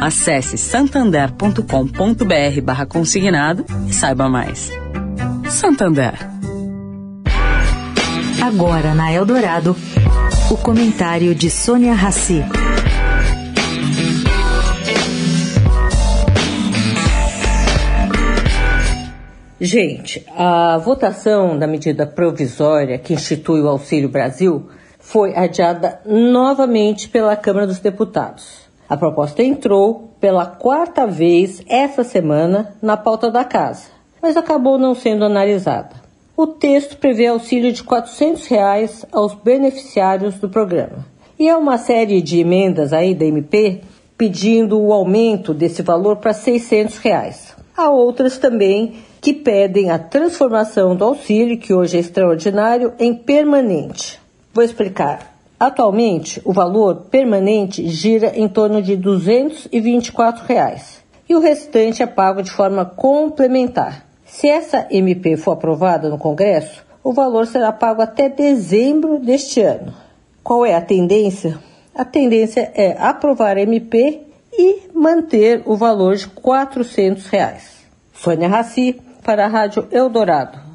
Acesse santander.com.br barra consignado e saiba mais. Santander. Agora na Eldorado, o comentário de Sônia Rassi. Gente, a votação da medida provisória que institui o Auxílio Brasil foi adiada novamente pela Câmara dos Deputados. A proposta entrou pela quarta vez essa semana na pauta da casa, mas acabou não sendo analisada. O texto prevê auxílio de 400 reais aos beneficiários do programa. E há uma série de emendas aí da MP pedindo o aumento desse valor para 600 reais. Há outras também que pedem a transformação do auxílio, que hoje é extraordinário, em permanente. Vou explicar. Atualmente, o valor permanente gira em torno de 224 reais, e o restante é pago de forma complementar. Se essa MP for aprovada no Congresso, o valor será pago até dezembro deste ano. Qual é a tendência? A tendência é aprovar a MP e manter o valor de 400 reais. Sônia Raci, para a Rádio Eldorado.